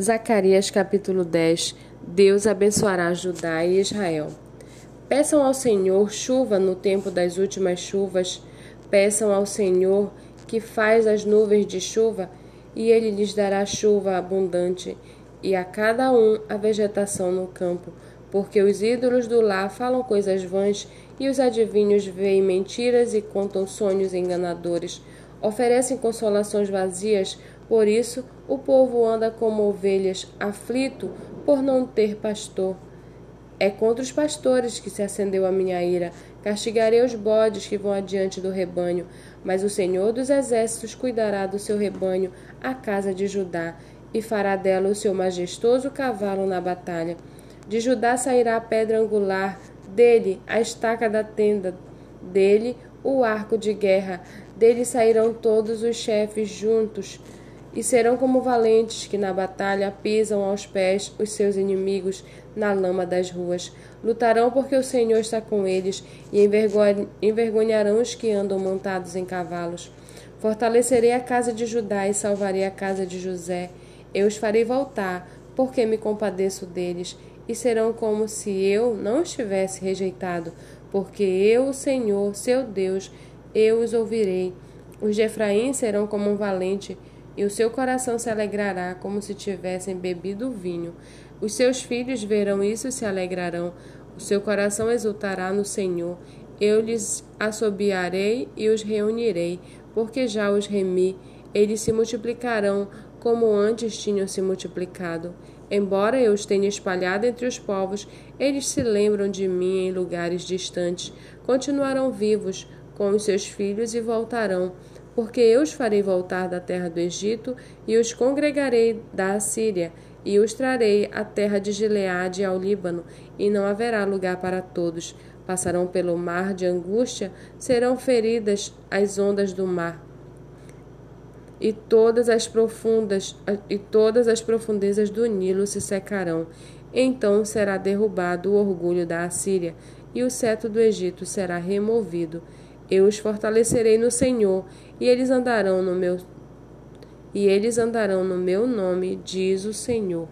Zacarias capítulo 10 Deus abençoará Judá e Israel. Peçam ao Senhor chuva no tempo das últimas chuvas. Peçam ao Senhor que faz as nuvens de chuva, e ele lhes dará chuva abundante, e a cada um a vegetação no campo. Porque os ídolos do lar falam coisas vãs, e os adivinhos veem mentiras e contam sonhos enganadores. Oferecem consolações vazias, por isso o povo anda como ovelhas, aflito por não ter pastor. É contra os pastores que se acendeu a minha ira. Castigarei os bodes que vão adiante do rebanho, mas o Senhor dos exércitos cuidará do seu rebanho, a casa de Judá, e fará dela o seu majestoso cavalo na batalha. De Judá sairá a pedra angular, dele a estaca da tenda, dele o arco de guerra, dele sairão todos os chefes juntos e serão como valentes que na batalha pisam aos pés os seus inimigos na lama das ruas. Lutarão porque o Senhor está com eles e envergonharão os que andam montados em cavalos. Fortalecerei a casa de Judá e salvarei a casa de José. Eu os farei voltar, porque me compadeço deles, e serão como se eu não os tivesse rejeitado, porque eu, o Senhor, seu Deus, eu os ouvirei. Os de Efraim serão como um valente, e o seu coração se alegrará como se tivessem bebido vinho. Os seus filhos verão isso e se alegrarão. O seu coração exultará no Senhor. Eu lhes assobiarei e os reunirei, porque já os remi. Eles se multiplicarão como antes tinham se multiplicado. Embora eu os tenha espalhado entre os povos, eles se lembram de mim em lugares distantes. Continuarão vivos com os seus filhos e voltarão porque eu os farei voltar da terra do Egito e os congregarei da Assíria e os trarei à terra de Gileade ao Líbano, e não haverá lugar para todos. Passarão pelo mar de angústia, serão feridas as ondas do mar. E todas as profundas e todas as profundezas do Nilo se secarão. Então será derrubado o orgulho da Assíria, e o cetro do Egito será removido. Eu os fortalecerei no Senhor, e eles andarão no meu e eles andarão no meu nome, diz o Senhor.